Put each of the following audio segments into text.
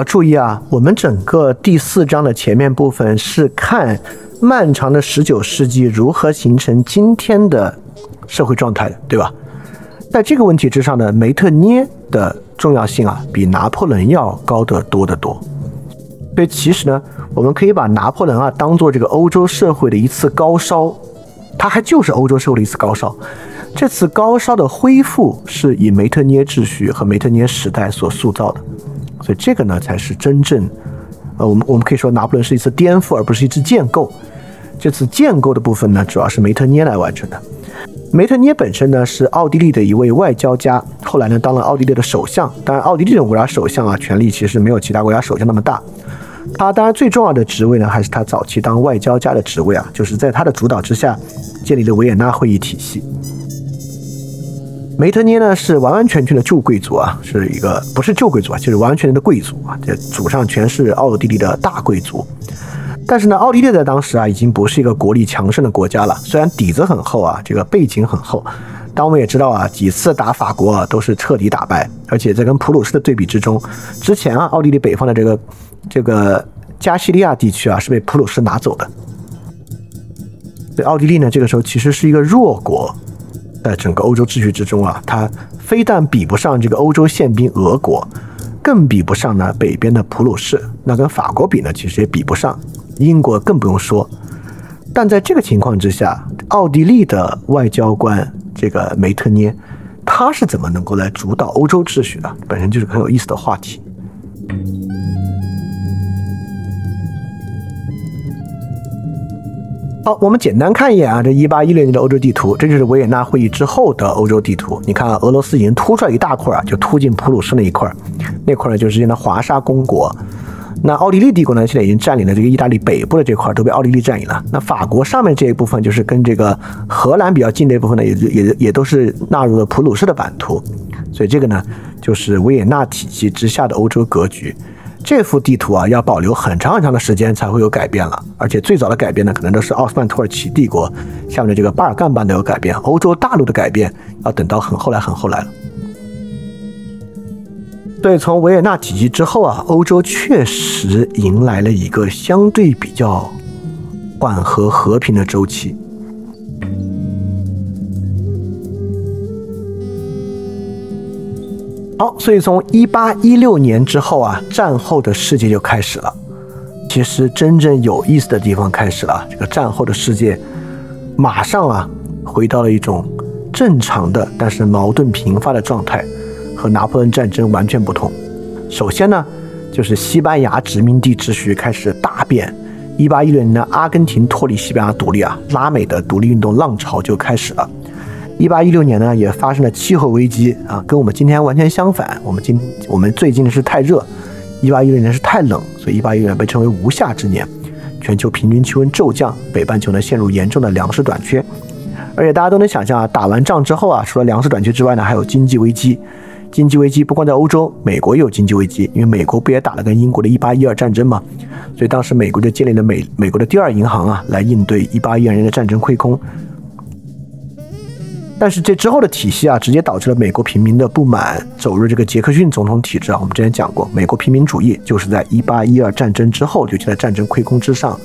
要注意啊，我们整个第四章的前面部分是看漫长的十九世纪如何形成今天的社会状态的，对吧？在这个问题之上呢，梅特涅的重要性啊，比拿破仑要高得多得多。所以其实呢，我们可以把拿破仑啊当做这个欧洲社会的一次高烧，它还就是欧洲社会的一次高烧。这次高烧的恢复是以梅特涅秩序和梅特涅时代所塑造的，所以这个呢才是真正，呃，我们我们可以说拿破仑是一次颠覆，而不是一次建构。这次建构的部分呢，主要是梅特涅来完成的。梅特涅本身呢是奥地利的一位外交家，后来呢当了奥地利的首相。当然，奥地利这种国家首相啊，权力其实没有其他国家首相那么大。他当然最重要的职位呢，还是他早期当外交家的职位啊，就是在他的主导之下建立的维也纳会议体系。梅特涅呢是完完全全的旧贵族啊，是一个不是旧贵族啊，就是完完全全的贵族啊，这祖上全是奥地利的大贵族。但是呢，奥地利在当时啊，已经不是一个国力强盛的国家了。虽然底子很厚啊，这个背景很厚，但我们也知道啊，几次打法国都是彻底打败。而且在跟普鲁士的对比之中，之前啊，奥地利北方的这个这个加西利亚地区啊，是被普鲁士拿走的。所以奥地利呢，这个时候其实是一个弱国，在整个欧洲秩序之中啊，它非但比不上这个欧洲宪兵俄国，更比不上呢北边的普鲁士。那跟法国比呢，其实也比不上。英国更不用说，但在这个情况之下，奥地利的外交官这个梅特涅，他是怎么能够来主导欧洲秩序的？本身就是很有意思的话题。好，我们简单看一眼啊，这一八一六年的欧洲地图，这就是维也纳会议之后的欧洲地图。你看啊，俄罗斯已经突出来一大块啊，就突进普鲁士那一块，那块呢就是现在华沙公国。那奥地利帝国呢，现在已经占领了这个意大利北部的这块，都被奥地利占领了。那法国上面这一部分，就是跟这个荷兰比较近的一部分呢，也也也都是纳入了普鲁士的版图。所以这个呢，就是维也纳体系之下的欧洲格局。这幅地图啊，要保留很长很长的时间才会有改变了。而且最早的改变呢，可能都是奥斯曼土耳其帝国下面的这个巴尔干半岛有改变，欧洲大陆的改变要等到很后来很后来了。对，从维也纳体系之后啊，欧洲确实迎来了一个相对比较缓和和平的周期。好，所以从一八一六年之后啊，战后的世界就开始了。其实真正有意思的地方开始了，这个战后的世界马上啊，回到了一种正常的但是矛盾频发的状态。和拿破仑战争完全不同。首先呢，就是西班牙殖民地秩序开始大变。一八一六年的阿根廷脱离西班牙独立啊，拉美的独立运动浪潮就开始了。一八一六年呢，也发生了气候危机啊，跟我们今天完全相反。我们今我们最近是太热，一八一六年是太冷，所以一八一六年被称为无夏之年。全球平均气温骤降，北半球呢陷入严重的粮食短缺。而且大家都能想象啊，打完仗之后啊，除了粮食短缺之外呢，还有经济危机。经济危机不光在欧洲，美国也有经济危机，因为美国不也打了跟英国的一八一二战争嘛，所以当时美国就建立了美美国的第二银行啊，来应对一八一二年的战争亏空。但是这之后的体系啊，直接导致了美国平民的不满，走入这个杰克逊总统体制啊。我们之前讲过，美国平民主义就是在一八一二战争之后，尤其在战争亏空之上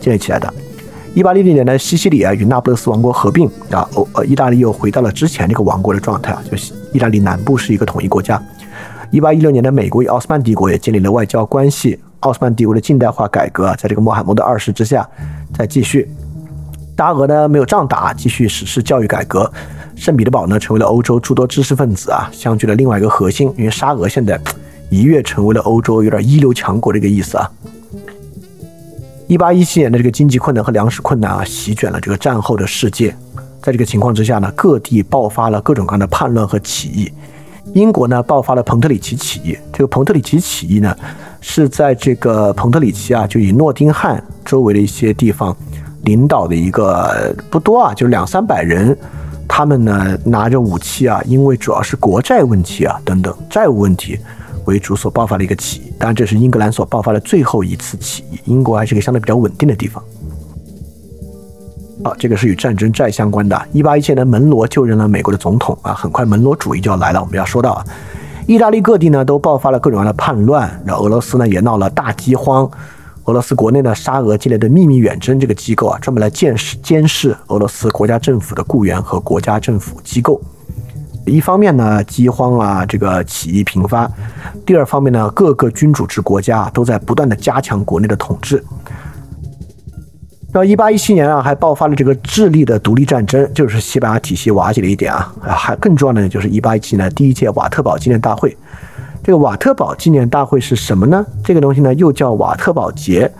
建立起来的。一八六零年的西西里啊与那不勒斯王国合并啊，欧呃意大利又回到了之前这个王国的状态啊，就是意大利南部是一个统一国家。一八一六年的美国与奥斯曼帝国也建立了外交关系，奥斯曼帝国的近代化改革啊，在这个穆罕默德二世之下在继续。沙俄呢没有仗打，继续实施教育改革。圣彼得堡呢成为了欧洲诸多知识分子啊相聚的另外一个核心，因为沙俄现在一跃成为了欧洲有点一流强国这个意思啊。一八一七年的这个经济困难和粮食困难啊，席卷了这个战后的世界。在这个情况之下呢，各地爆发了各种各样的叛乱和起义。英国呢，爆发了彭特里奇起义。这个彭特里奇起义呢，是在这个彭特里奇啊，就以诺丁汉周围的一些地方领导的一个不多啊，就两三百人。他们呢，拿着武器啊，因为主要是国债问题啊等等债务问题。为主所爆发的一个起义，当然这是英格兰所爆发的最后一次起义。英国还是个相对比较稳定的地方。好，这个是与战争债相关的。一八一七年，门罗就任了美国的总统啊，很快门罗主义就要来了。我们要说到啊，意大利各地呢都爆发了各种各样的叛乱，然后俄罗斯呢也闹了大饥荒。俄罗斯国内呢，沙俄建立的秘密远征这个机构啊，专门来监视监视俄罗斯国家政府的雇员和国家政府机构。一方面呢，饥荒啊，这个起义频发；第二方面呢，各个君主制国家都在不断的加强国内的统治。到一八一七年啊，还爆发了这个智利的独立战争，就是西班牙体系瓦解了一点啊。还更重要的呢，就是一八一七年第一届瓦特堡纪念大会。这个瓦特堡纪念大会是什么呢？这个东西呢，又叫瓦特堡节。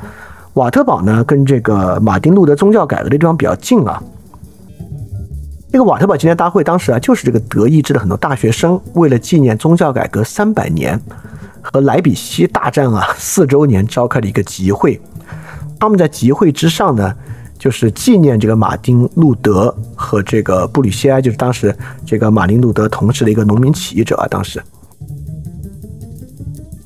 瓦特堡呢，跟这个马丁路德宗教改革的地方比较近啊。这个瓦特堡纪念大会当时啊，就是这个德意志的很多大学生为了纪念宗教改革三百年和莱比锡大战啊四周年召开的一个集会。他们在集会之上呢，就是纪念这个马丁路德和这个布吕歇埃，就是当时这个马丁路德同时的一个农民起义者啊，当时。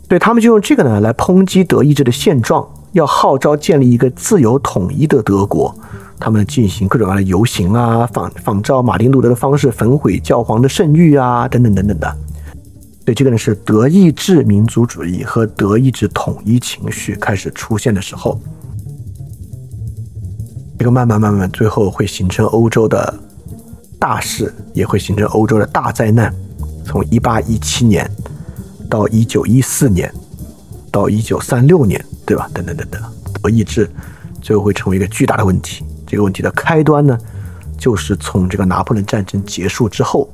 对他们就用这个呢来抨击德意志的现状，要号召建立一个自由统一的德国。他们进行各种各样的游行啊，仿仿照马丁路德的方式焚毁教皇的圣域啊，等等等等的。对这个呢是德意志民族主义和德意志统一情绪开始出现的时候。这个慢慢慢慢，最后会形成欧洲的大事，也会形成欧洲的大灾难。从一八一七年。到一九一四年，到一九三六年，对吧？等等等等，德意志最后会成为一个巨大的问题。这个问题的开端呢，就是从这个拿破仑战争结束之后，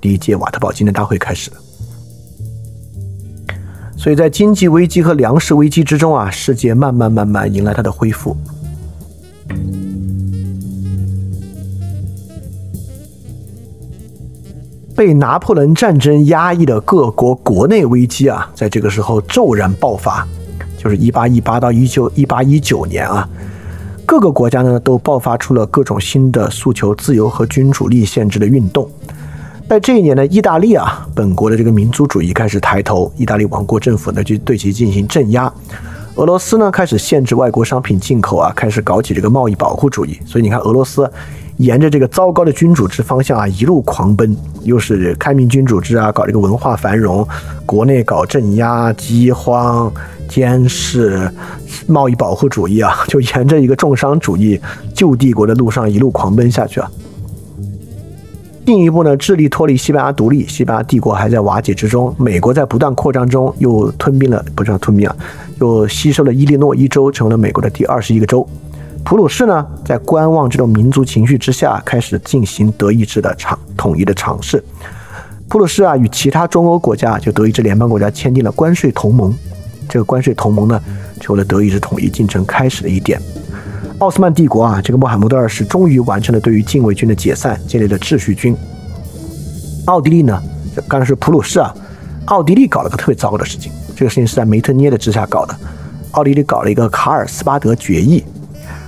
第一届瓦特堡纪念大会开始的。所以在经济危机和粮食危机之中啊，世界慢慢慢慢迎来它的恢复。被拿破仑战争压抑的各国国内危机啊，在这个时候骤然爆发，就是一八一八到一九一八一九年啊，各个国家呢都爆发出了各种新的诉求自由和君主立宪制的运动。在这一年呢，意大利啊，本国的这个民族主义开始抬头，意大利王国政府呢就对其进行镇压。俄罗斯呢开始限制外国商品进口啊，开始搞起这个贸易保护主义。所以你看，俄罗斯。沿着这个糟糕的君主制方向啊，一路狂奔，又是开明君主制啊，搞这个文化繁荣，国内搞镇压、饥荒、监视、贸易保护主义啊，就沿着一个重商主义旧帝国的路上一路狂奔下去啊。进一步呢，智利脱离西班牙独立，西班牙帝国还在瓦解之中，美国在不断扩张中又吞并了，不是吞并啊，又吸收了伊利诺伊州，成为了美国的第二十一个州。普鲁士呢，在观望这种民族情绪之下，开始进行德意志的尝统一的尝试。普鲁士啊，与其他中欧国家，就德意志联邦国家签订了关税同盟。这个关税同盟呢，成为了德意志统一进程开始的一点。奥斯曼帝国啊，这个穆罕默德二世终于完成了对于禁卫军的解散，建立了秩序军。奥地利呢，刚才是普鲁士啊，奥地利搞了个特别糟糕的事情，这个事情是在梅特涅的之下搞的。奥地利搞了一个卡尔斯巴德决议。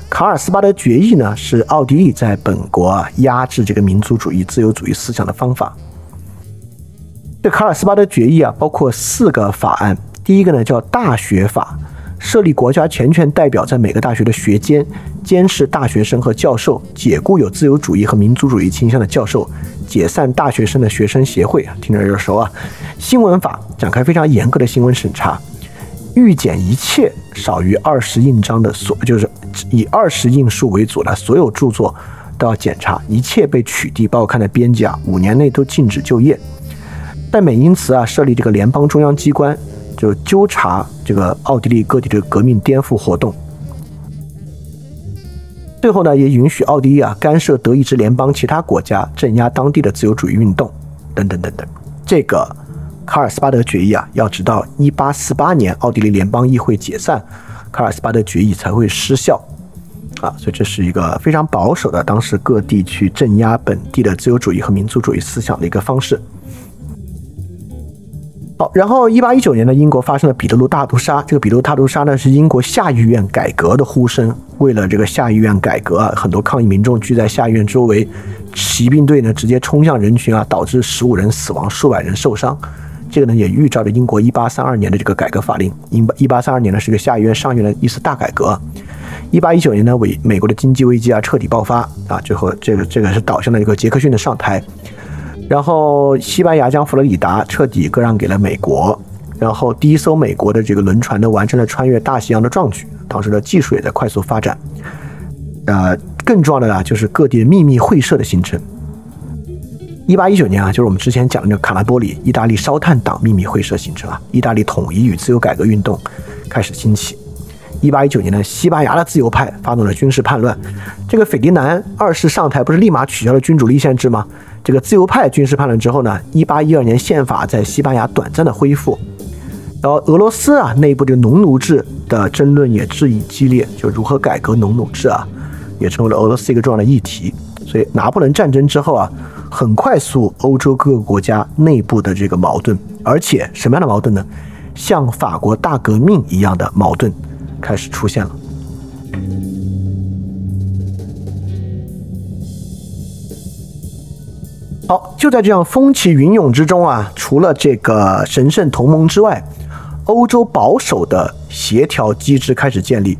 卡尔斯巴德决议呢，是奥地利在本国啊压制这个民族主义、自由主义思想的方法。这卡尔斯巴德决议啊，包括四个法案。第一个呢叫大学法，设立国家全权代表在每个大学的学监，监视大学生和教授，解雇有自由主义和民族主义倾向的教授，解散大学生的学生协会啊。听着有点熟啊。新闻法展开非常严格的新闻审查。预检一切少于二十印章的所，就是以二十印数为主的所有著作都要检查，一切被取缔报刊的编辑啊，五年内都禁止就业。但美因茨啊，设立这个联邦中央机关，就纠察这个奥地利各地的革命颠覆活动。最后呢，也允许奥地利啊干涉德意志联邦其他国家，镇压当地的自由主义运动，等等等等。这个。卡尔斯巴德决议啊，要直到一八四八年奥地利联邦议会解散，卡尔斯巴德决议才会失效啊。所以这是一个非常保守的，当时各地去镇压本地的自由主义和民族主义思想的一个方式。好，然后一八一九年呢，英国发生了彼得卢大屠杀。这个彼得卢大屠杀呢，是英国下议院改革的呼声。为了这个下议院改革啊，很多抗议民众聚在下议院周围，骑兵队呢直接冲向人群啊，导致十五人死亡，数百人受伤。这个呢也预兆着英国一八三二年的这个改革法令。一一八三二年呢是个下议院上院的一次大改革。一八一九年呢，美美国的经济危机啊彻底爆发啊，最后这个这个是导向了一个杰克逊的上台。然后西班牙将佛罗里达彻底割让给了美国，然后第一艘美国的这个轮船呢完成了穿越大西洋的壮举，当时的技术也在快速发展。呃，更重要的呢就是各地秘密会社的形成。一八一九年啊，就是我们之前讲的那个卡拉波里意大利烧炭党秘密会社形成啊，意大利统一与自由改革运动开始兴起。一八一九年呢，西班牙的自由派发动了军事叛乱，这个斐迪南二世上台不是立马取消了君主立宪制吗？这个自由派军事叛乱之后呢，一八一二年宪法在西班牙短暂的恢复，然后俄罗斯啊内部这个农奴制的争论也日益激烈，就如何改革农奴制啊，也成为了俄罗斯一个重要的议题。所以拿破仑战争之后啊，很快速欧洲各个国家内部的这个矛盾，而且什么样的矛盾呢？像法国大革命一样的矛盾开始出现了。好，就在这样风起云涌之中啊，除了这个神圣同盟之外，欧洲保守的协调机制开始建立。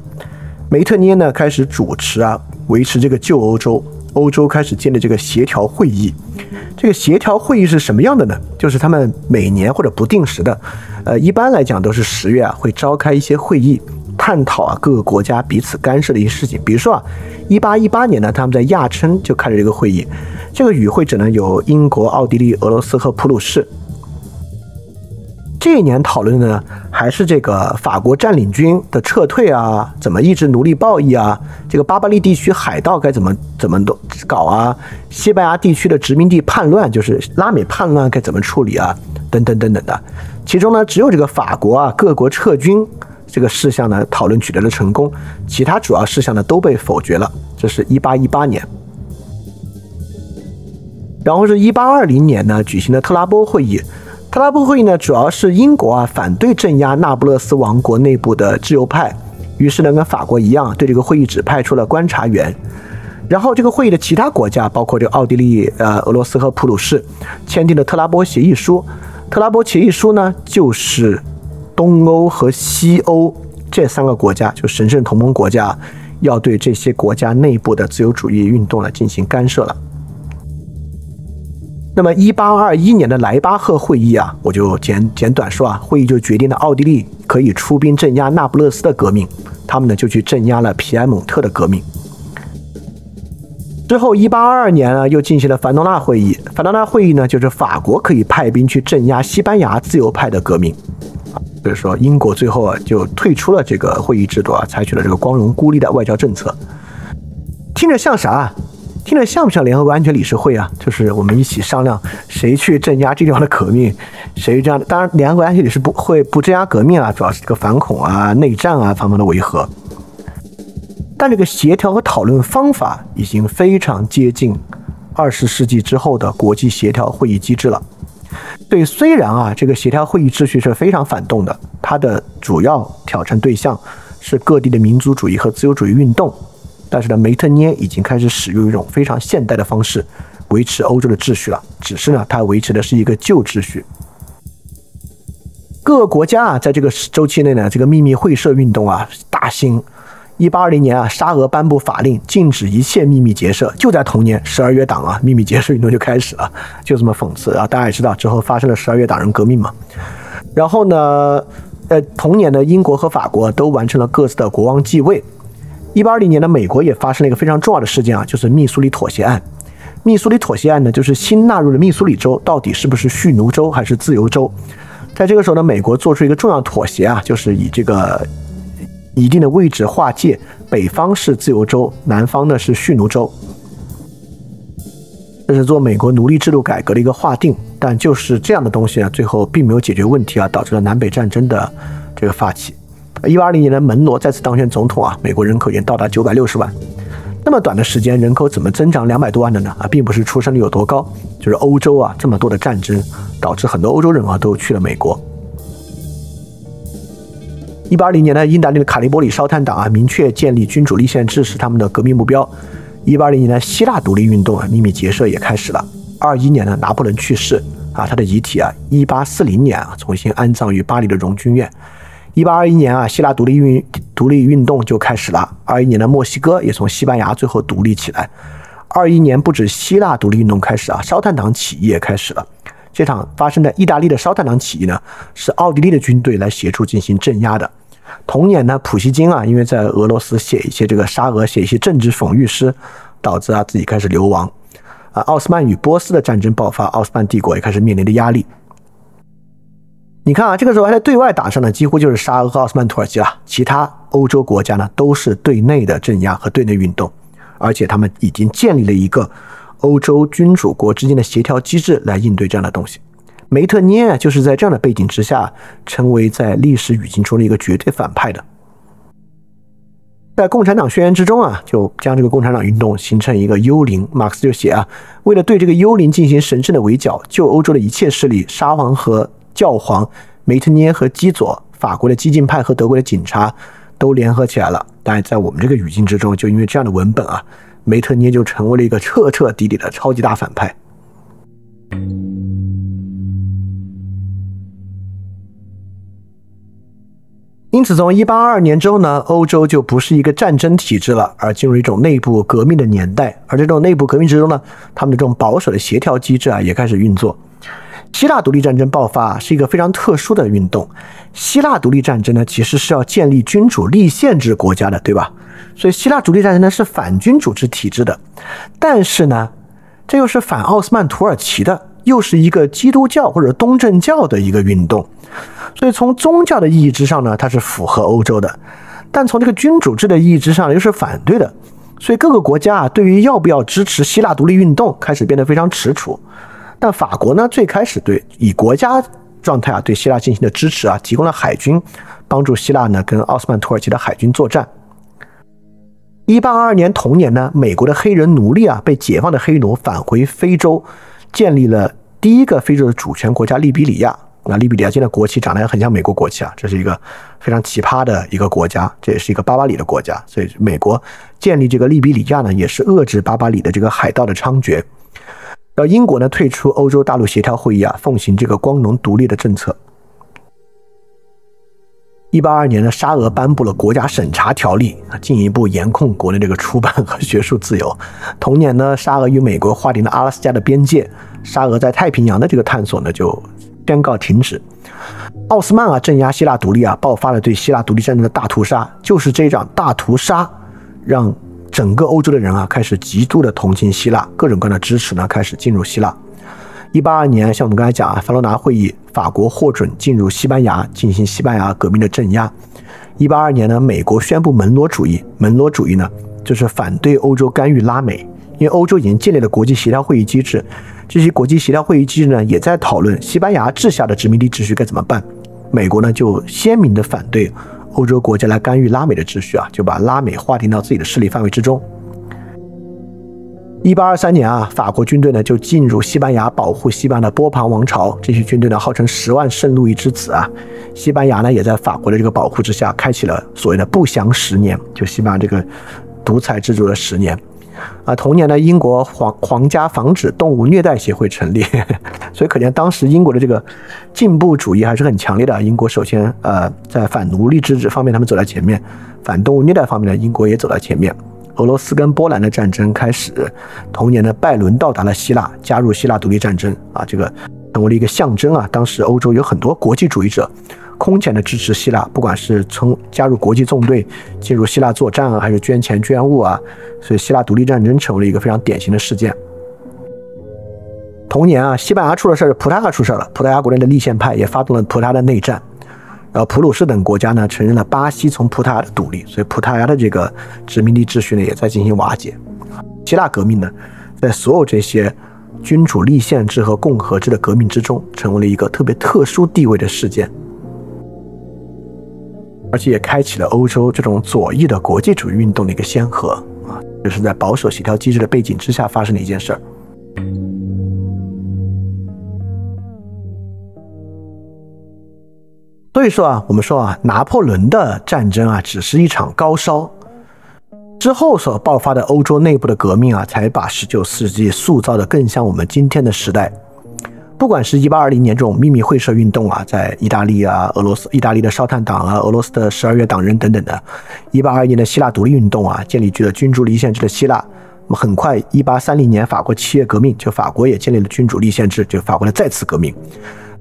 梅特涅呢开始主持啊，维持这个旧欧洲，欧洲开始建立这个协调会议。这个协调会议是什么样的呢？就是他们每年或者不定时的，呃，一般来讲都是十月啊，会召开一些会议，探讨啊各个国家彼此干涉的一些事情。比如说啊，一八一八年呢，他们在亚琛就开了这个会议。这个与会者呢有英国、奥地利、俄罗斯和普鲁士。这一年讨论的呢还是这个法国占领军的撤退啊，怎么抑制奴隶暴易啊？这个巴巴利地区海盗该怎么怎么都搞啊？西班牙地区的殖民地叛乱，就是拉美叛乱该怎么处理啊？等等等等的。其中呢，只有这个法国啊各国撤军这个事项呢讨论取得了成功，其他主要事项呢都被否决了。这是一八一八年。然后是一八二零年呢举行的特拉波会议，特拉波会议呢主要是英国啊反对镇压那不勒斯王国内部的自由派，于是呢跟法国一样对这个会议只派出了观察员。然后这个会议的其他国家包括这个奥地利、呃俄罗斯和普鲁士签订了特拉波协议书。特拉波协议书呢就是东欧和西欧这三个国家，就神圣同盟国家，要对这些国家内部的自由主义运动来进行干涉了。那么，一八二一年的莱巴赫会议啊，我就简简短说啊，会议就决定了奥地利可以出兵镇压那不勒斯的革命，他们呢就去镇压了皮埃蒙特的革命。之后，一八二二年呢，又进行了凡诺纳会议。凡诺纳会议呢，就是法国可以派兵去镇压西班牙自由派的革命。比如说英国最后啊就退出了这个会议制度啊，采取了这个光荣孤立的外交政策。听着像啥？听着像不像联合国安全理事会啊？就是我们一起商量谁去镇压这地方的革命，谁这样的。当然，联合国安全理事不会不镇压革命啊，主要是这个反恐啊、内战啊方面的维和。但这个协调和讨论方法已经非常接近二十世纪之后的国际协调会议机制了。对，虽然啊，这个协调会议秩序是非常反动的，它的主要挑战对象是各地的民族主义和自由主义运动。但是呢，梅特涅已经开始使用一种非常现代的方式维持欧洲的秩序了。只是呢，他维持的是一个旧秩序。各个国家啊，在这个周期内呢，这个秘密会社运动啊大兴。一八二零年啊，沙俄颁布法令，禁止一切秘密结社。就在同年，十二月党啊，秘密结社运动就开始了，就这么讽刺啊！大家也知道，之后发生了十二月党人革命嘛。然后呢，呃，同年呢，英国和法国都完成了各自的国王继位。一八二零年的美国也发生了一个非常重要的事件啊，就是密苏里妥协案。密苏里妥协案呢，就是新纳入的密苏里州到底是不是蓄奴州还是自由州？在这个时候呢，美国做出一个重要妥协啊，就是以这个一定的位置划界，北方是自由州，南方呢是蓄奴州。这是做美国奴隶制度改革的一个划定，但就是这样的东西呢，最后并没有解决问题啊，导致了南北战争的这个发起。一八二零年的门罗再次当选总统啊，美国人口已经到达九百六十万。那么短的时间，人口怎么增长两百多万的呢？啊，并不是出生率有多高，就是欧洲啊这么多的战争，导致很多欧洲人啊都去了美国。一八二零年呢，意大利的卡利波里烧炭党啊，明确建立君主立宪制是他们的革命目标。一八二零年呢，希腊独立运动啊，秘密结社也开始了。二一年呢，拿破仑去世啊，他的遗体啊，一八四零年啊，重新安葬于巴黎的荣军院。一八二一年啊，希腊独立运独立运动就开始了。二一年的墨西哥也从西班牙最后独立起来。二一年不止希腊独立运动开始啊，烧炭党起义也开始了。这场发生在意大利的烧炭党起义呢，是奥地利的军队来协助进行镇压的。同年呢，普希金啊，因为在俄罗斯写一些这个沙俄写一些政治讽喻诗，导致啊自己开始流亡。啊，奥斯曼与波斯的战争爆发，奥斯曼帝国也开始面临的压力。你看啊，这个时候还在对外打仗呢，几乎就是沙俄和奥斯曼土耳其了。其他欧洲国家呢，都是对内的镇压和对内运动，而且他们已经建立了一个欧洲君主国之间的协调机制来应对这样的东西。梅特涅，就是在这样的背景之下，成为在历史语境中的一个绝对反派的。在《共产党宣言》之中啊，就将这个共产党运动形成一个幽灵。马克思就写啊，为了对这个幽灵进行神圣的围剿，旧欧洲的一切势力，沙皇和教皇梅特涅和基佐，法国的激进派和德国的警察都联合起来了。但是在我们这个语境之中，就因为这样的文本啊，梅特涅就成为了一个彻彻底底的超级大反派。因此，从一八二二年之后呢，欧洲就不是一个战争体制了，而进入一种内部革命的年代。而这种内部革命之中呢，他们的这种保守的协调机制啊，也开始运作。希腊独立战争爆发是一个非常特殊的运动。希腊独立战争呢，其实是要建立君主立宪制国家的，对吧？所以希腊独立战争呢是反君主制体制的。但是呢，这又是反奥斯曼土耳其的，又是一个基督教或者东正教的一个运动。所以从宗教的意义之上呢，它是符合欧洲的；但从这个君主制的意义之上又是反对的。所以各个国家啊，对于要不要支持希腊独立运动，开始变得非常踟蹰。但法国呢，最开始对以国家状态啊对希腊进行的支持啊，提供了海军，帮助希腊呢跟奥斯曼土耳其的海军作战。一八二二年同年呢，美国的黑人奴隶啊被解放的黑奴返回非洲，建立了第一个非洲的主权国家利比里亚。那利比里亚现在国旗长得也很像美国国旗啊，这是一个非常奇葩的一个国家，这也是一个巴巴里的国家。所以美国建立这个利比里亚呢，也是遏制巴巴里的这个海盗的猖獗。到英国呢退出欧洲大陆协调会议啊，奉行这个光荣独立的政策。一八二年呢，沙俄颁布了国家审查条例，进一步严控国内这个出版和学术自由。同年呢，沙俄与美国划定了阿拉斯加的边界，沙俄在太平洋的这个探索呢就宣告停止。奥斯曼啊镇压希腊独立啊，爆发了对希腊独立战争的大屠杀，就是这一场大屠杀让。整个欧洲的人啊，开始极度的同情希腊，各种各样的支持呢，开始进入希腊。一八二年，像我们刚才讲啊，凡罗拿会议，法国获准进入西班牙进行西班牙革命的镇压。一八二年呢，美国宣布门罗主义，门罗主义呢，就是反对欧洲干预拉美，因为欧洲已经建立了国际协调会议机制，这些国际协调会议机制呢，也在讨论西班牙治下的殖民地秩序该怎么办。美国呢，就鲜明的反对。欧洲国家来干预拉美的秩序啊，就把拉美划定到自己的势力范围之中。一八二三年啊，法国军队呢就进入西班牙保护西班牙的波旁王朝。这些军队呢号称十万圣路易之子啊。西班牙呢也在法国的这个保护之下，开启了所谓的不祥十年，就西班牙这个独裁制度的十年。啊，同年呢，英国皇皇家防止动物虐待协会成立，所以可见当时英国的这个进步主义还是很强烈的。英国首先呃在反奴隶制方面他们走在前面，反动物虐待方面呢，英国也走在前面。俄罗斯跟波兰的战争开始，同年呢，拜伦到达了希腊，加入希腊独立战争啊，这个成为了一个象征啊。当时欧洲有很多国际主义者。空前的支持希腊，不管是从加入国际纵队、进入希腊作战啊，还是捐钱捐物啊，所以希腊独立战争成为了一个非常典型的事件。同年啊，西班牙出了事儿，葡萄牙出事儿了，葡萄牙国内的立宪派也发动了葡萄牙的内战，然后普鲁士等国家呢承认了巴西从葡萄牙的独立，所以葡萄牙的这个殖民地秩序呢也在进行瓦解。希腊革命呢，在所有这些君主立宪制和共和制的革命之中，成为了一个特别特殊地位的事件。而且也开启了欧洲这种左翼的国际主义运动的一个先河啊，就是在保守协调机制的背景之下发生的一件事儿。所以说啊，我们说啊，拿破仑的战争啊，只是一场高烧，之后所爆发的欧洲内部的革命啊，才把十九世纪塑造的更像我们今天的时代。不管是一八二零年这种秘密会社运动啊，在意大利啊、俄罗斯、意大利的烧炭党啊、俄罗斯的十二月党人等等的；一八二一年的希腊独立运动啊，建立起了君主立宪制的希腊，那么很快，一八三零年法国七月革命，就法国也建立了君主立宪制，就法国的再次革命。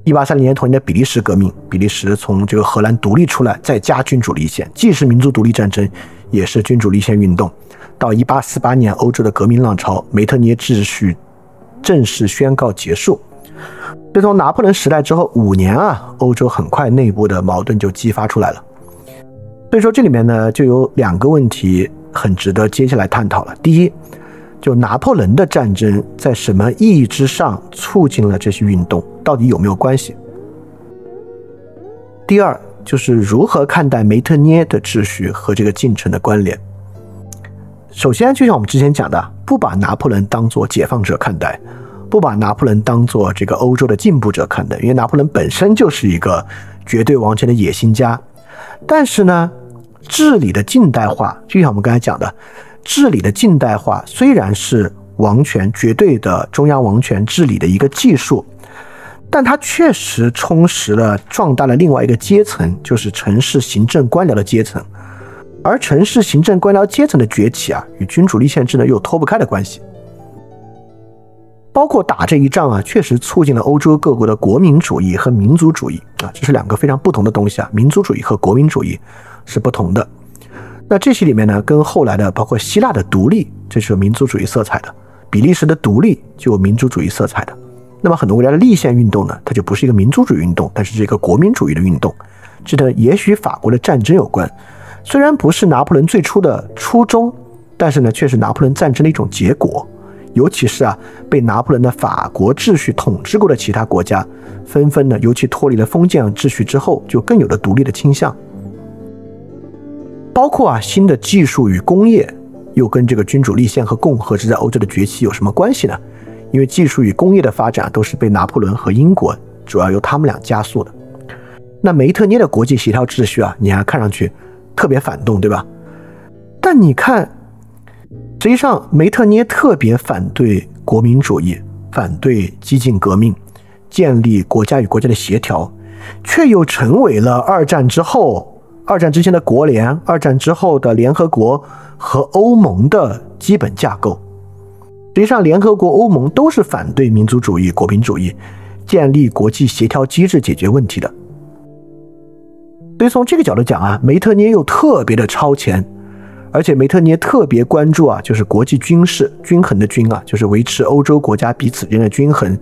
一八三零年同年的比利时革命，比利时从这个荷兰独立出来，再加君主立宪，既是民族独立战争，也是君主立宪运动。到一八四八年，欧洲的革命浪潮，梅特涅秩序正式宣告结束。自从拿破仑时代之后五年啊，欧洲很快内部的矛盾就激发出来了。所以说这里面呢，就有两个问题很值得接下来探讨了。第一，就拿破仑的战争在什么意义之上促进了这些运动，到底有没有关系？第二，就是如何看待梅特涅的秩序和这个进程的关联。首先，就像我们之前讲的，不把拿破仑当做解放者看待。不把拿破仑当做这个欧洲的进步者看待，因为拿破仑本身就是一个绝对王权的野心家。但是呢，治理的近代化，就像我们刚才讲的，治理的近代化虽然是王权绝对的中央王权治理的一个技术，但它确实充实了、壮大了另外一个阶层，就是城市行政官僚的阶层。而城市行政官僚阶层的崛起啊，与君主立宪制呢又脱不开的关系。包括打这一仗啊，确实促进了欧洲各国的国民主义和民族主义啊，这是两个非常不同的东西啊。民族主义和国民主义是不同的。那这些里面呢，跟后来的包括希腊的独立，这是有民族主义色彩的；比利时的独立就有民族主义色彩的。那么很多国家的立宪运动呢，它就不是一个民族主义运动，但是这个国民主义的运动。这呢，也许法国的战争有关，虽然不是拿破仑最初的初衷，但是呢，却是拿破仑战争的一种结果。尤其是啊，被拿破仑的法国秩序统治过的其他国家，纷纷呢，尤其脱离了封建秩序之后，就更有了独立的倾向。包括啊，新的技术与工业，又跟这个君主立宪和共和制在欧洲的崛起有什么关系呢？因为技术与工业的发展都是被拿破仑和英国主要由他们俩加速的。那梅特涅的国际协调秩序啊，你还看上去特别反动，对吧？但你看。实际上，梅特涅特别反对国民主义，反对激进革命，建立国家与国家的协调，却又成为了二战之后、二战之前的国联、二战之后的联合国和欧盟的基本架构。实际上，联合国、欧盟都是反对民族主义、国民主义，建立国际协调机制解决问题的。所以从这个角度讲啊，梅特涅又特别的超前。而且梅特涅特别关注啊，就是国际军事均衡的均啊，就是维持欧洲国家彼此间的均衡，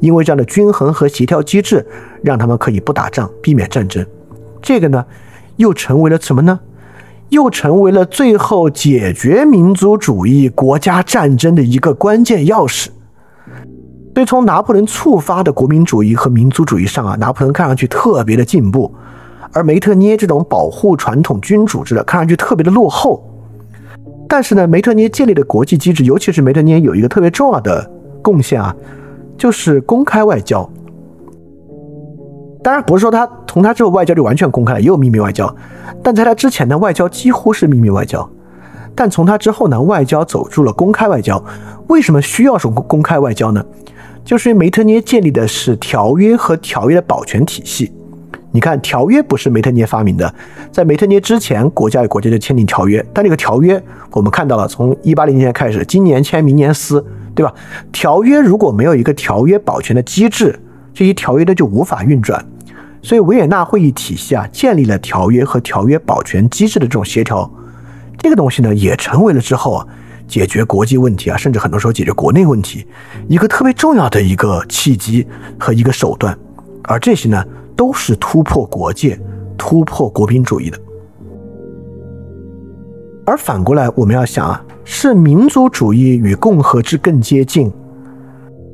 因为这样的均衡和协调机制，让他们可以不打仗，避免战争。这个呢，又成为了什么呢？又成为了最后解决民族主义国家战争的一个关键钥匙。所以从拿破仑触发的国民主义和民族主义上啊，拿破仑看上去特别的进步。而梅特涅这种保护传统君主制的，看上去特别的落后。但是呢，梅特涅建立的国际机制，尤其是梅特涅有一个特别重要的贡献啊，就是公开外交。当然不是说他从他之后外交就完全公开了，也有秘密外交。但在他之前呢，外交几乎是秘密外交。但从他之后呢，外交走入了公开外交。为什么需要说公开外交呢？就是因为梅特涅建立的是条约和条约的保全体系。你看，条约不是梅特涅发明的，在梅特涅之前，国家与国家就签订条约。但这个条约，我们看到了，从一八零年开始，今年签，明年撕，对吧？条约如果没有一个条约保全的机制，这些条约呢就无法运转。所以维也纳会议体系啊，建立了条约和条约保全机制的这种协调，这个东西呢，也成为了之后啊，解决国际问题啊，甚至很多时候解决国内问题一个特别重要的一个契机和一个手段。而这些呢？都是突破国界、突破国民主义的，而反过来，我们要想啊，是民族主义与共和制更接近，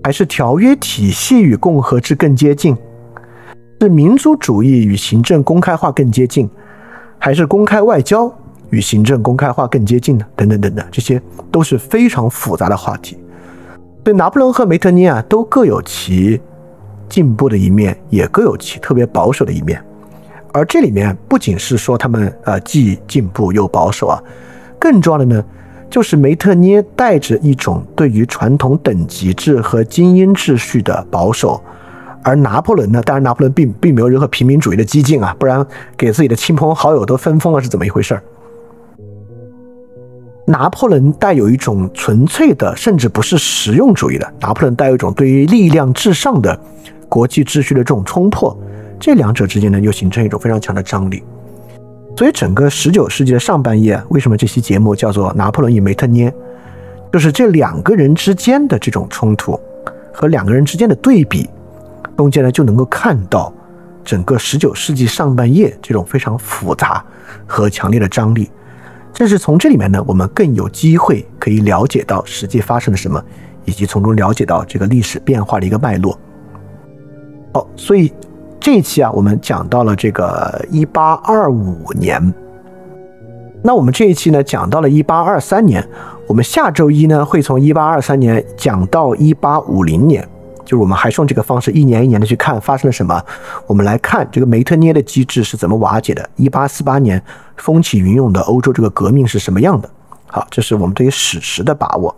还是条约体系与共和制更接近？是民族主义与行政公开化更接近，还是公开外交与行政公开化更接近呢？等等等等，这些都是非常复杂的话题。对拿破仑和梅特涅啊，都各有其。进步的一面也各有其特别保守的一面，而这里面不仅是说他们呃既进步又保守啊，更重要的呢，就是梅特涅带着一种对于传统等级制和精英秩序的保守，而拿破仑呢，当然拿破仑并并没有任何平民主义的激进啊，不然给自己的亲朋好友都分封了是怎么一回事儿？拿破仑带有一种纯粹的，甚至不是实用主义的，拿破仑带有一种对于力量至上的国际秩序的这种冲破，这两者之间呢，又形成一种非常强的张力。所以，整个十九世纪的上半叶，为什么这期节目叫做《拿破仑与梅特涅》？就是这两个人之间的这种冲突和两个人之间的对比，中间呢就能够看到整个十九世纪上半叶这种非常复杂和强烈的张力。正是从这里面呢，我们更有机会可以了解到实际发生了什么，以及从中了解到这个历史变化的一个脉络。好，所以这一期啊，我们讲到了这个一八二五年。那我们这一期呢，讲到了一八二三年。我们下周一呢，会从一八二三年讲到一八五零年，就是我们还是用这个方式，一年一年的去看发生了什么。我们来看这个梅特涅的机制是怎么瓦解的。一八四八年风起云涌的欧洲这个革命是什么样的？好，这是我们对于史实的把握。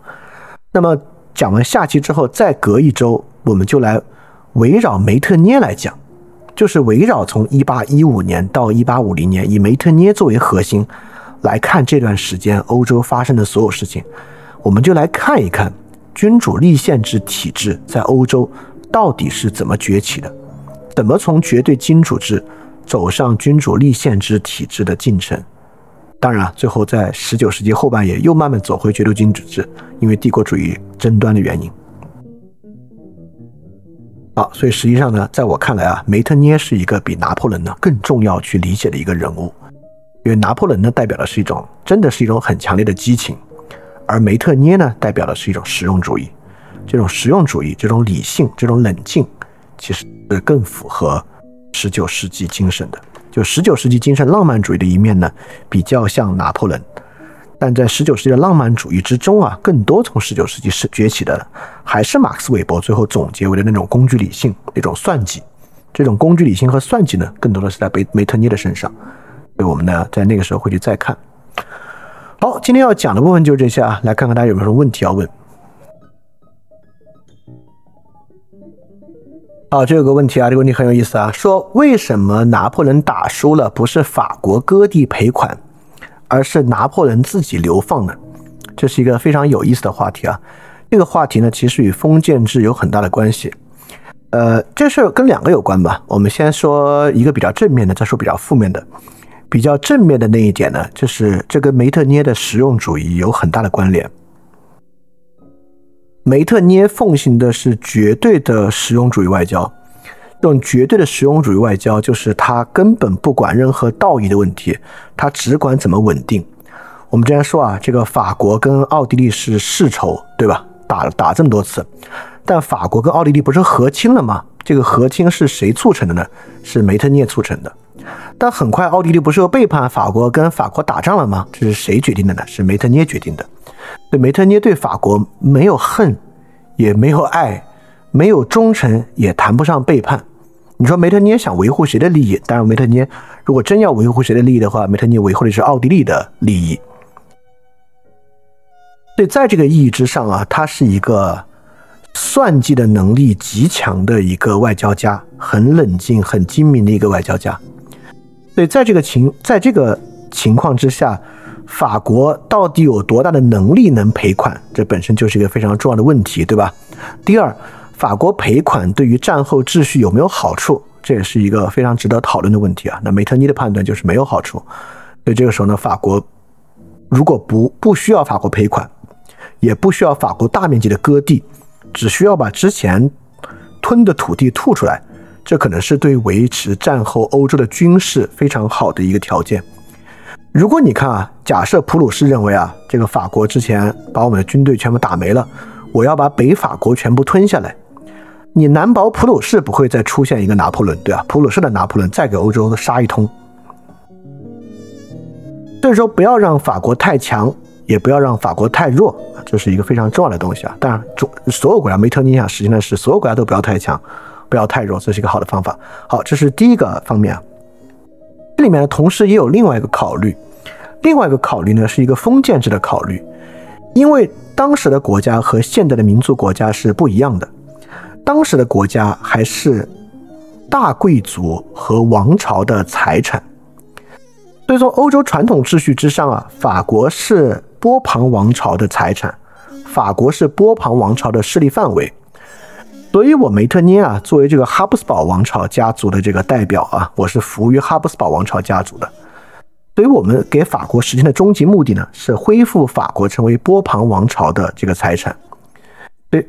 那么讲完下期之后，再隔一周，我们就来围绕梅特涅来讲，就是围绕从一八一五年到一八五零年，以梅特涅作为核心。来看这段时间欧洲发生的所有事情，我们就来看一看君主立宪制体制在欧洲到底是怎么崛起的，怎么从绝对君主制走上君主立宪制体制的进程。当然，最后在十九世纪后半叶又慢慢走回绝对君主制，因为帝国主义争端的原因。好，所以实际上呢，在我看来啊，梅特涅是一个比拿破仑呢更重要去理解的一个人物。因为拿破仑呢，代表的是一种真的是一种很强烈的激情，而梅特涅呢，代表的是一种实用主义。这种实用主义，这种理性，这种冷静，其实是更符合十九世纪精神的。就十九世纪精神浪漫主义的一面呢，比较像拿破仑，但在十九世纪的浪漫主义之中啊，更多从十九世纪是崛起的，还是马克思韦伯最后总结为的那种工具理性，那种算计。这种工具理性和算计呢，更多的是在梅梅特涅的身上。所以我们呢，在那个时候会去再看。好，今天要讲的部分就是这些啊，来看看大家有没有什么问题要问。好，这有个问题啊，这个问题很有意思啊，说为什么拿破仑打输了，不是法国割地赔款，而是拿破仑自己流放呢？这是一个非常有意思的话题啊。这个话题呢，其实与封建制有很大的关系。呃，这事跟两个有关吧。我们先说一个比较正面的，再说比较负面的。比较正面的那一点呢，就是这跟梅特涅的实用主义有很大的关联。梅特涅奉行的是绝对的实用主义外交，这种绝对的实用主义外交就是他根本不管任何道义的问题，他只管怎么稳定。我们之前说啊，这个法国跟奥地利是世仇，对吧？打打这么多次，但法国跟奥地利不是和亲了吗？这个和亲是谁促成的呢？是梅特涅促成的。但很快，奥地利不是又背叛法国，跟法国打仗了吗？这是谁决定的呢？是梅特涅决定的。对，梅特涅对法国没有恨，也没有爱，没有忠诚，也谈不上背叛。你说梅特涅想维护谁的利益？当然，梅特涅如果真要维护谁的利益的话，梅特涅维护的是奥地利的利益。对，在这个意义之上啊，他是一个算计的能力极强的一个外交家，很冷静、很精明的一个外交家。所以，在这个情在这个情况之下，法国到底有多大的能力能赔款？这本身就是一个非常重要的问题，对吧？第二，法国赔款对于战后秩序有没有好处？这也是一个非常值得讨论的问题啊。那梅特尼的判断就是没有好处。所以这个时候呢，法国如果不不需要法国赔款，也不需要法国大面积的割地，只需要把之前吞的土地吐出来。这可能是对维持战后欧洲的军事非常好的一个条件。如果你看啊，假设普鲁士认为啊，这个法国之前把我们的军队全部打没了，我要把北法国全部吞下来，你难保普鲁士不会再出现一个拿破仑，对吧？普鲁士的拿破仑再给欧洲杀一通。所以说，不要让法国太强，也不要让法国太弱，这是一个非常重要的东西啊。当然，中所有国家，梅特尼想实际上是所有国家都不要太强。不要太弱，这是一个好的方法。好，这是第一个方面啊。这里面呢，同时也有另外一个考虑，另外一个考虑呢，是一个封建制的考虑。因为当时的国家和现代的民族国家是不一样的，当时的国家还是大贵族和王朝的财产。所以说，欧洲传统秩序之上啊，法国是波旁王朝的财产，法国是波旁王朝的势力范围。所以，我梅特涅啊，作为这个哈布斯堡王朝家族的这个代表啊，我是服务于哈布斯堡王朝家族的。所以我们给法国实现的终极目的呢，是恢复法国成为波旁王朝的这个财产。对，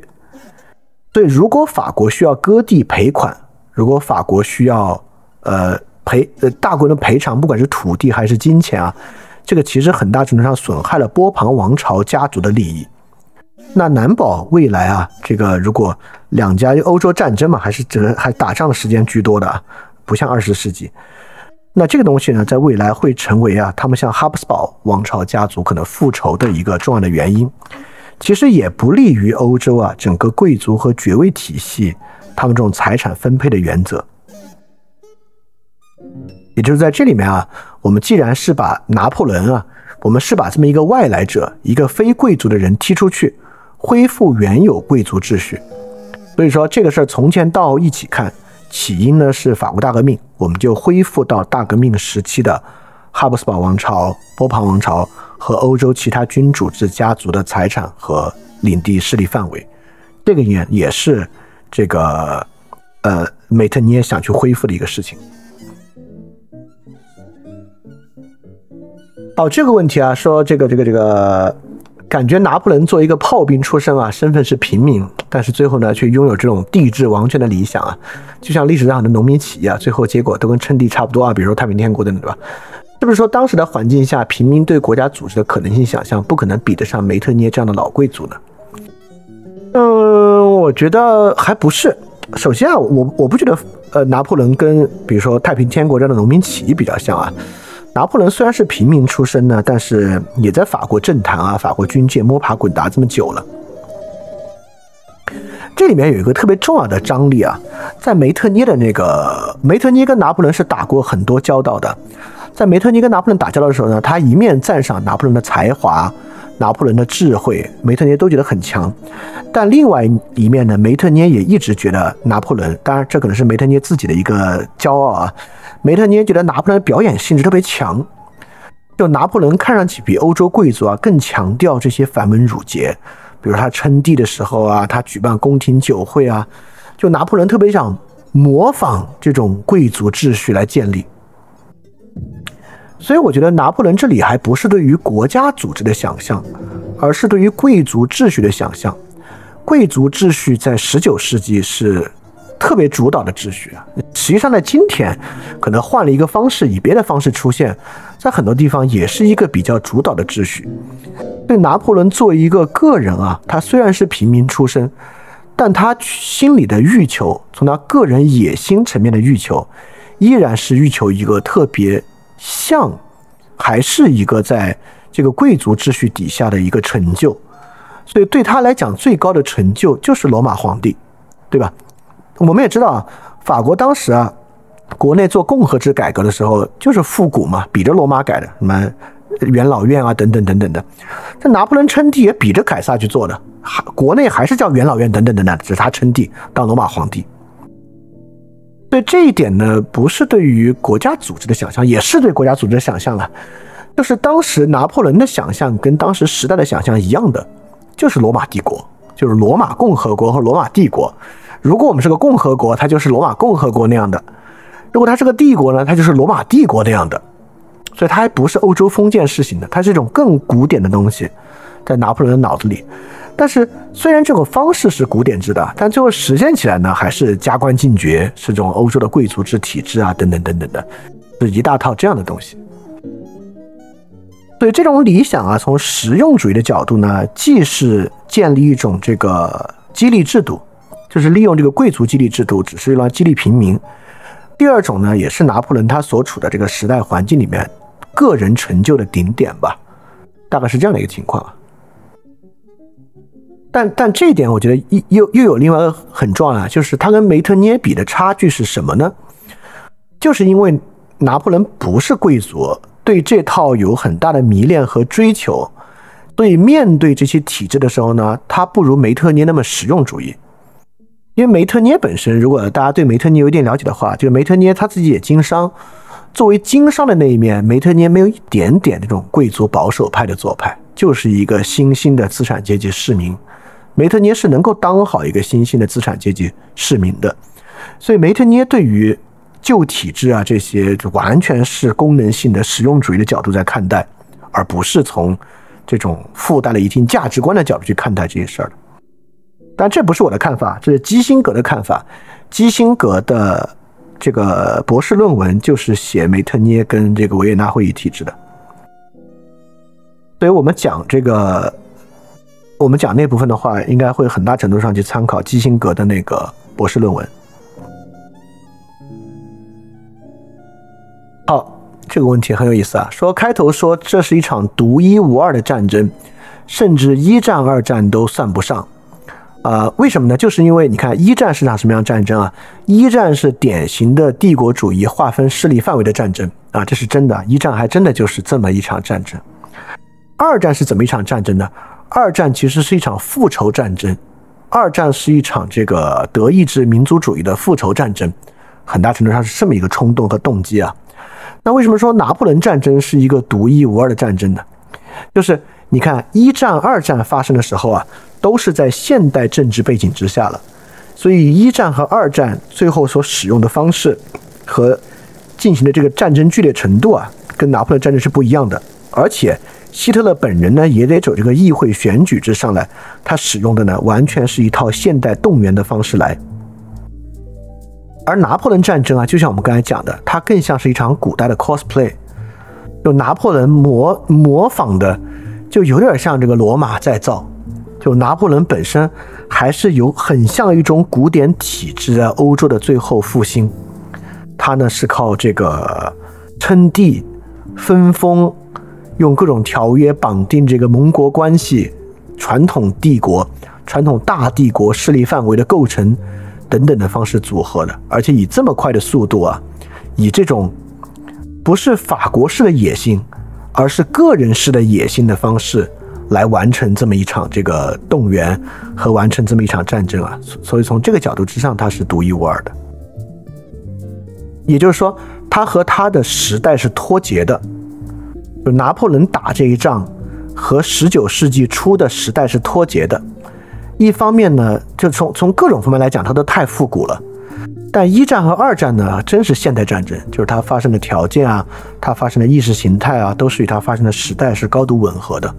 所以如果法国需要割地赔款，如果法国需要呃赔呃大规模赔偿，不管是土地还是金钱啊，这个其实很大程度上损害了波旁王朝家族的利益。那难保未来啊，这个如果两家欧洲战争嘛，还是这个还打仗的时间居多的，不像二十世纪。那这个东西呢，在未来会成为啊，他们向哈布斯堡王朝家族可能复仇的一个重要的原因。其实也不利于欧洲啊整个贵族和爵位体系他们这种财产分配的原则。也就是在这里面啊，我们既然是把拿破仑啊，我们是把这么一个外来者、一个非贵族的人踢出去，恢复原有贵族秩序。所以说这个事儿从前到一起看。起因呢是法国大革命，我们就恢复到大革命时期的哈布斯堡王朝、波旁王朝和欧洲其他君主制家族的财产和领地势力范围。这个也也是这个呃梅特尼也想去恢复的一个事情。哦，这个问题啊，说这个这个这个。感觉拿破仑作为一个炮兵出身啊，身份是平民，但是最后呢，却拥有这种帝制王权的理想啊，就像历史上的农民起义啊，最后结果都跟称帝差不多啊，比如说太平天国等等，对吧？是不是说当时的环境下，平民对国家组织的可能性想象不可能比得上梅特涅这样的老贵族呢？嗯，我觉得还不是。首先啊，我我不觉得呃，拿破仑跟比如说太平天国这样的农民起义比较像啊。拿破仑虽然是平民出身呢，但是也在法国政坛啊、法国军界摸爬滚打这么久了。这里面有一个特别重要的张力啊，在梅特涅的那个梅特涅跟拿破仑是打过很多交道的。在梅特涅跟拿破仑打交道的时候呢，他一面赞赏拿破仑的才华、拿破仑的智慧，梅特涅都觉得很强。但另外一面呢，梅特涅也一直觉得拿破仑，当然这可能是梅特涅自己的一个骄傲啊。梅特涅觉得拿破仑表演性质特别强，就拿破仑看上去比欧洲贵族啊更强调这些繁文缛节，比如他称帝的时候啊，他举办宫廷酒会啊，就拿破仑特别想模仿这种贵族秩序来建立。所以我觉得拿破仑这里还不是对于国家组织的想象，而是对于贵族秩序的想象。贵族秩序在十九世纪是。特别主导的秩序啊，实际上在今天，可能换了一个方式，以别的方式出现，在很多地方也是一个比较主导的秩序。对拿破仑作为一个个人啊，他虽然是平民出身，但他心里的欲求，从他个人野心层面的欲求，依然是欲求一个特别像，还是一个在这个贵族秩序底下的一个成就。所以对他来讲，最高的成就就是罗马皇帝，对吧？我们也知道啊，法国当时啊，国内做共和制改革的时候，就是复古嘛，比着罗马改的，什么元老院啊，等等等等的。这拿破仑称帝也比着凯撒去做的，还国内还是叫元老院等等等等，只是他称帝当罗马皇帝。对这一点呢，不是对于国家组织的想象，也是对国家组织的想象了。就是当时拿破仑的想象跟当时时代的想象一样的，就是罗马帝国，就是罗马共和国和罗马帝国。如果我们是个共和国，它就是罗马共和国那样的；如果它是个帝国呢，它就是罗马帝国那样的。所以它还不是欧洲封建式型的，它是一种更古典的东西，在拿破仑的脑子里。但是虽然这种方式是古典制的，但最后实现起来呢，还是加官进爵，是这种欧洲的贵族制体制啊，等等等等的，是一大套这样的东西。所以这种理想啊，从实用主义的角度呢，既是建立一种这个激励制度。就是利用这个贵族激励制度，只是用来激励平民。第二种呢，也是拿破仑他所处的这个时代环境里面个人成就的顶点吧，大概是这样的一个情况。但但这一点，我觉得又又又有另外一个很重要啊，就是他跟梅特涅比的差距是什么呢？就是因为拿破仑不是贵族，对这套有很大的迷恋和追求，所以面对这些体制的时候呢，他不如梅特涅那么实用主义。因为梅特涅本身，如果大家对梅特涅有点了解的话，就是梅特涅他自己也经商。作为经商的那一面，梅特涅没有一点点那种贵族保守派的做派，就是一个新兴的资产阶级市民，梅特涅是能够当好一个新兴的资产阶级市民的，所以梅特涅对于旧体制啊这些就完全是功能性的实用主义的角度在看待，而不是从这种附带了一定价值观的角度去看待这些事儿。但这不是我的看法，这是基辛格的看法。基辛格的这个博士论文就是写梅特涅跟这个维也纳会议体制的。所以我们讲这个，我们讲那部分的话，应该会很大程度上去参考基辛格的那个博士论文。好，这个问题很有意思啊。说开头说这是一场独一无二的战争，甚至一战、二战都算不上。啊，为什么呢？就是因为你看一战是场什么样的战争啊？一战是典型的帝国主义划分势力范围的战争啊，这是真的。一战还真的就是这么一场战争。二战是怎么一场战争呢？二战其实是一场复仇战争，二战是一场这个德意志民族主义的复仇战争，很大程度上是这么一个冲动和动机啊。那为什么说拿破仑战争是一个独一无二的战争呢？就是你看一战、二战发生的时候啊，都是在现代政治背景之下了，所以一战和二战最后所使用的方式和进行的这个战争剧烈程度啊，跟拿破仑战争是不一样的，而且。希特勒本人呢，也得走这个议会选举之上来，他使用的呢，完全是一套现代动员的方式来。而拿破仑战争啊，就像我们刚才讲的，它更像是一场古代的 cosplay，就拿破仑模模仿的，就有点像这个罗马再造。就拿破仑本身还是有很像一种古典体制在欧洲的最后复兴，他呢是靠这个称帝分封。用各种条约绑定这个盟国关系、传统帝国、传统大帝国势力范围的构成等等的方式组合的，而且以这么快的速度啊，以这种不是法国式的野心，而是个人式的野心的方式来完成这么一场这个动员和完成这么一场战争啊，所以从这个角度之上，它是独一无二的。也就是说，它和它的时代是脱节的。就拿破仑打这一仗，和十九世纪初的时代是脱节的。一方面呢，就从从各种方面来讲，它都太复古了。但一战和二战呢，真是现代战争，就是它发生的条件啊，它发生的意识形态啊，都是与它发生的时代是高度吻合的。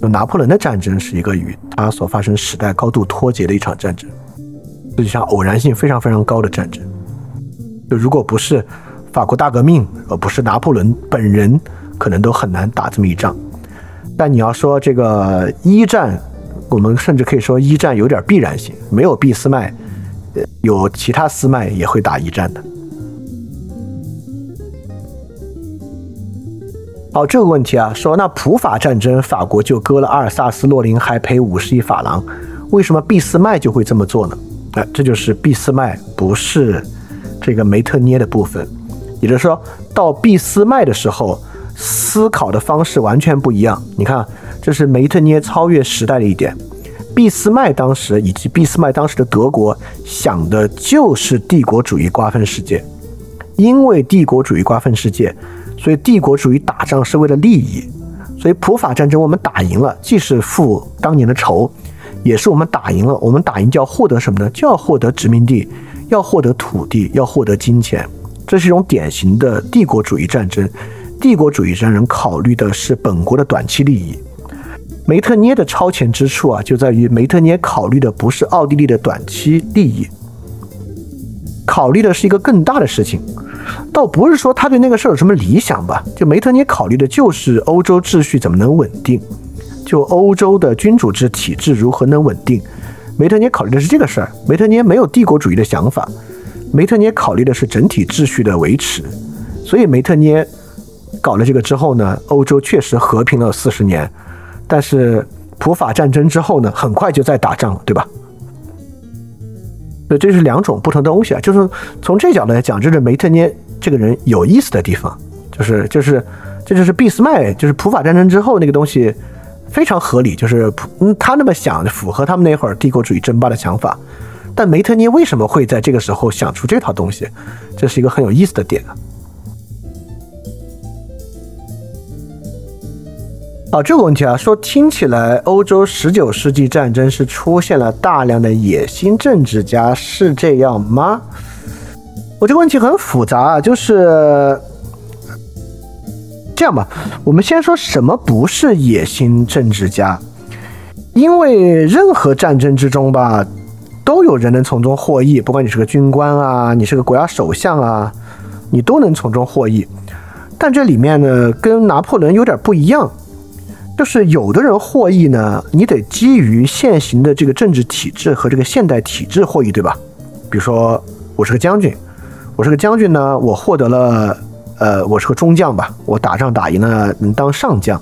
就拿破仑的战争是一个与他所发生时代高度脱节的一场战争，实际上偶然性非常非常高的战争。就如果不是法国大革命，而不是拿破仑本人。可能都很难打这么一仗，但你要说这个一战，我们甚至可以说一战有点必然性，没有俾斯麦，有其他斯麦也会打一战的。好，这个问题啊，说那普法战争，法国就割了阿尔萨斯洛林，还赔五十亿法郎，为什么俾斯麦就会这么做呢？哎，这就是俾斯麦不是这个梅特涅的部分，也就是说到俾斯麦的时候。思考的方式完全不一样。你看，这是梅特涅超越时代的一点。俾斯麦当时以及俾斯麦当时的德国想的就是帝国主义瓜分世界，因为帝国主义瓜分世界，所以帝国主义打仗是为了利益。所以普法战争我们打赢了，既是复当年的仇，也是我们打赢了。我们打赢就要获得什么呢？就要获得殖民地，要获得土地，要获得金钱。这是一种典型的帝国主义战争。帝国主义战争考虑的是本国的短期利益，梅特涅的超前之处啊，就在于梅特涅考虑的不是奥地利的短期利益，考虑的是一个更大的事情，倒不是说他对那个事儿有什么理想吧，就梅特涅考虑的就是欧洲秩序怎么能稳定，就欧洲的君主制体制如何能稳定，梅特涅考虑的是这个事儿，梅特涅没有帝国主义的想法，梅特涅考虑的是整体秩序的维持，所以梅特涅。搞了这个之后呢，欧洲确实和平了四十年，但是普法战争之后呢，很快就在打仗了，对吧？所以这是两种不同的东西啊。就是从这角度来讲，就是梅特涅这个人有意思的地方，就是就是这就是俾斯麦，就是普法战争之后那个东西非常合理，就是嗯他那么想，符合他们那会儿帝国主义争霸的想法。但梅特涅为什么会在这个时候想出这套东西？这是一个很有意思的点啊。啊，这个问题啊，说听起来欧洲十九世纪战争是出现了大量的野心政治家，是这样吗？我这个问题很复杂啊，就是这样吧。我们先说什么不是野心政治家，因为任何战争之中吧，都有人能从中获益，不管你是个军官啊，你是个国家首相啊，你都能从中获益。但这里面呢，跟拿破仑有点不一样。就是有的人获益呢，你得基于现行的这个政治体制和这个现代体制获益，对吧？比如说，我是个将军，我是个将军呢，我获得了，呃，我是个中将吧，我打仗打赢了能当上将。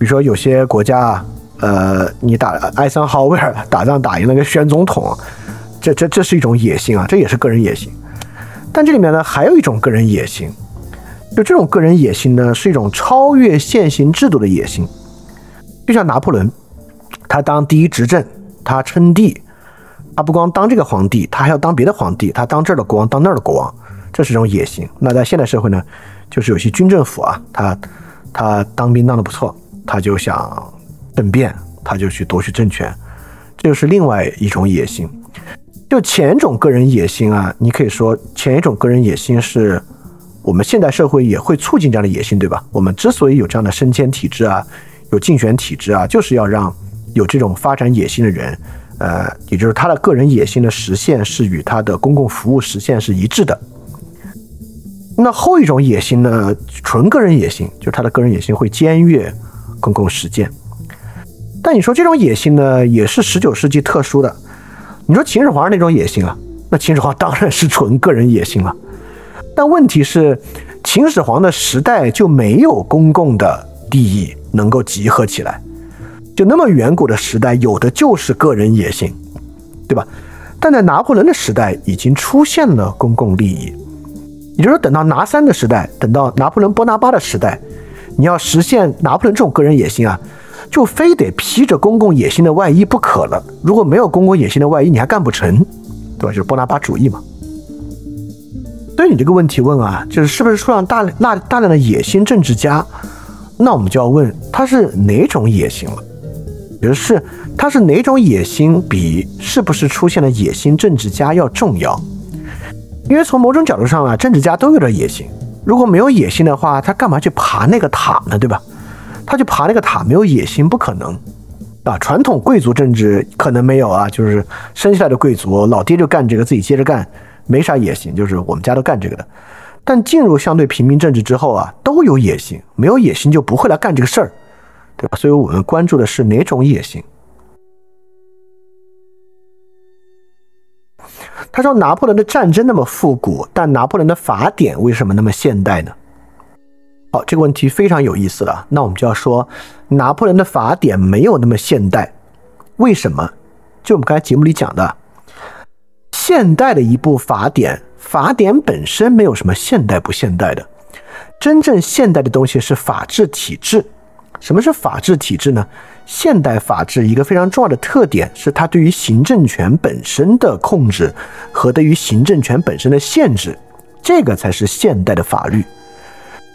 比如说有些国家，呃，你打艾森豪威尔打仗打赢了个选总统，这这这是一种野心啊，这也是个人野心。但这里面呢，还有一种个人野心。就这种个人野心呢，是一种超越现行制度的野心。就像拿破仑，他当第一执政，他称帝，他不光当这个皇帝，他还要当别的皇帝，他当这儿的国王，当那儿的国王，这是一种野心。那在现代社会呢，就是有些军政府啊，他他当兵当的不错，他就想政变，他就去夺取政权，这就是另外一种野心。就前一种个人野心啊，你可以说前一种个人野心是。我们现代社会也会促进这样的野心，对吧？我们之所以有这样的升迁体制啊，有竞选体制啊，就是要让有这种发展野心的人，呃，也就是他的个人野心的实现是与他的公共服务实现是一致的。那后一种野心呢，纯个人野心，就是他的个人野心会僭越公共实践。但你说这种野心呢，也是十九世纪特殊的。你说秦始皇那种野心啊，那秦始皇当然是纯个人野心了。但问题是，秦始皇的时代就没有公共的利益能够集合起来，就那么远古的时代，有的就是个人野心，对吧？但在拿破仑的时代，已经出现了公共利益，也就是说，等到拿三的时代，等到拿破仑波拿巴的时代，你要实现拿破仑这种个人野心啊，就非得披着公共野心的外衣不可了。如果没有公共野心的外衣，你还干不成，对吧？就是波拿巴主义嘛。所以你这个问题问啊，就是是不是出现大大大量的野心政治家？那我们就要问他是哪种野心了？也就是他是哪种野心比是不是出现了野心政治家要重要？因为从某种角度上啊，政治家都有点野心。如果没有野心的话，他干嘛去爬那个塔呢？对吧？他去爬那个塔没有野心不可能啊。传统贵族政治可能没有啊，就是生下来的贵族，老爹就干这个，自己接着干。没啥野心，就是我们家都干这个的。但进入相对平民政治之后啊，都有野心，没有野心就不会来干这个事儿，对吧？所以我们关注的是哪种野心。他说拿破仑的战争那么复古，但拿破仑的法典为什么那么现代呢？好，这个问题非常有意思了。那我们就要说，拿破仑的法典没有那么现代，为什么？就我们刚才节目里讲的。现代的一部法典，法典本身没有什么现代不现代的，真正现代的东西是法治体制。什么是法治体制呢？现代法治一个非常重要的特点是它对于行政权本身的控制和对于行政权本身的限制，这个才是现代的法律。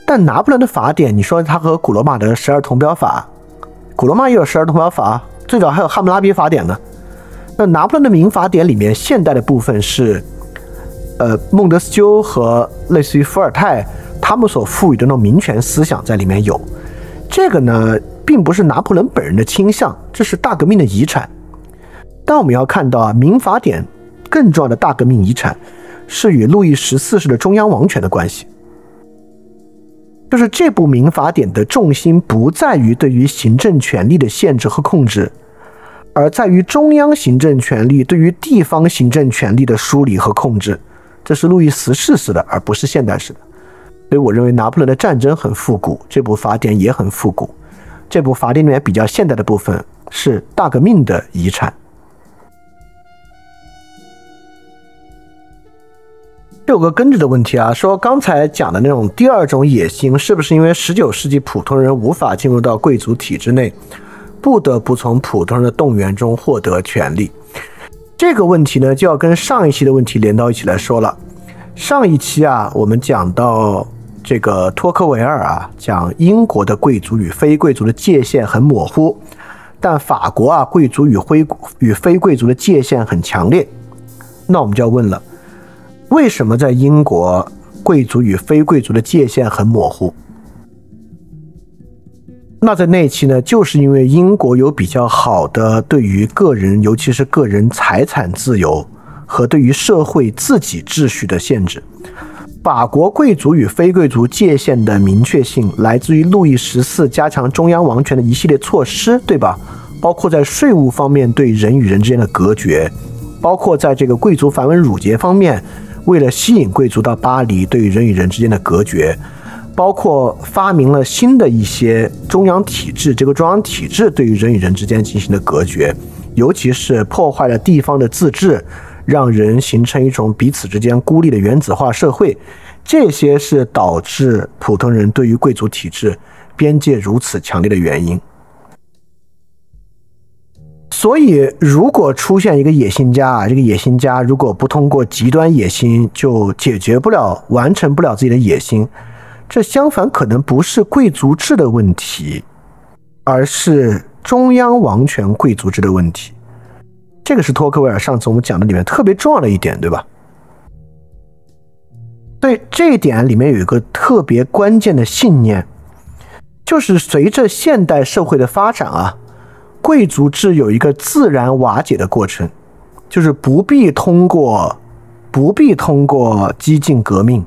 但拿破仑的法典，你说它和古罗马的十二铜表法，古罗马也有十二铜表法，最早还有汉谟拉比法典呢。那拿破仑的民法典里面，现代的部分是，呃，孟德斯鸠和类似于伏尔泰他们所赋予的那种民权思想在里面有。这个呢，并不是拿破仑本人的倾向，这是大革命的遗产。但我们要看到啊，民法典更重要的大革命遗产是与路易十四世的中央王权的关系，就是这部民法典的重心不在于对于行政权力的限制和控制。而在于中央行政权力对于地方行政权力的梳理和控制，这是路易十四式的，而不是现代式的。所以，我认为拿破仑的战争很复古，这部法典也很复古。这部法典里面比较现代的部分是大革命的遗产。有个根治的问题啊，说刚才讲的那种第二种野心，是不是因为十九世纪普通人无法进入到贵族体制内？不得不从普通人的动员中获得权利，这个问题呢，就要跟上一期的问题连到一起来说了。上一期啊，我们讲到这个托克维尔啊，讲英国的贵族与非贵族的界限很模糊，但法国啊，贵族与非与非贵族的界限很强烈。那我们就要问了，为什么在英国贵族与非贵族的界限很模糊？那在那一期呢，就是因为英国有比较好的对于个人，尤其是个人财产自由和对于社会自己秩序的限制。法国贵族与非贵族界限的明确性来自于路易十四加强中央王权的一系列措施，对吧？包括在税务方面对人与人之间的隔绝，包括在这个贵族繁文缛节方面，为了吸引贵族到巴黎，对于人与人之间的隔绝。包括发明了新的一些中央体制，这个中央体制对于人与人之间进行的隔绝，尤其是破坏了地方的自治，让人形成一种彼此之间孤立的原子化社会，这些是导致普通人对于贵族体制边界如此强烈的原因。所以，如果出现一个野心家啊，这个野心家如果不通过极端野心就解决不了、完成不了自己的野心。这相反可能不是贵族制的问题，而是中央王权贵族制的问题。这个是托克维尔上次我们讲的里面特别重要的一点，对吧？对这一点里面有一个特别关键的信念，就是随着现代社会的发展啊，贵族制有一个自然瓦解的过程，就是不必通过不必通过激进革命。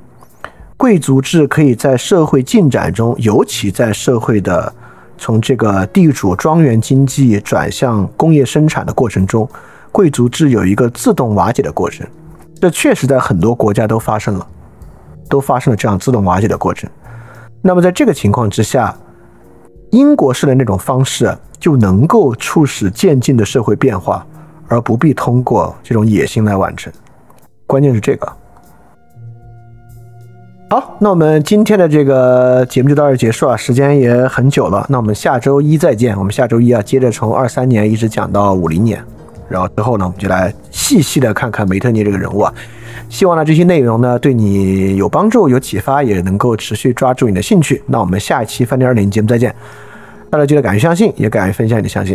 贵族制可以在社会进展中，尤其在社会的从这个地主庄园经济转向工业生产的过程中，贵族制有一个自动瓦解的过程。这确实在很多国家都发生了，都发生了这样自动瓦解的过程。那么在这个情况之下，英国式的那种方式就能够促使渐进的社会变化，而不必通过这种野心来完成。关键是这个。好，那我们今天的这个节目就到这结束啊，时间也很久了。那我们下周一再见。我们下周一啊，接着从二三年一直讲到五零年，然后之后呢，我们就来细细的看看梅特尼这个人物啊。希望呢这些内容呢对你有帮助、有启发，也能够持续抓住你的兴趣。那我们下一期饭店二零节目再见。大家记得敢于相信，也敢于分享你的相信。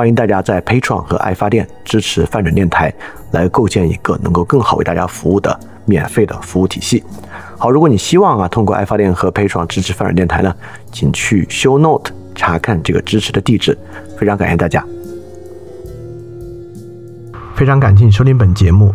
欢迎大家在 Patreon 和爱发电支持泛转电台，来构建一个能够更好为大家服务的免费的服务体系。好，如果你希望啊通过爱发电和 Patreon 支持泛转电台呢，请去 Show Note 查看这个支持的地址。非常感谢大家。非常感谢你收听本节目。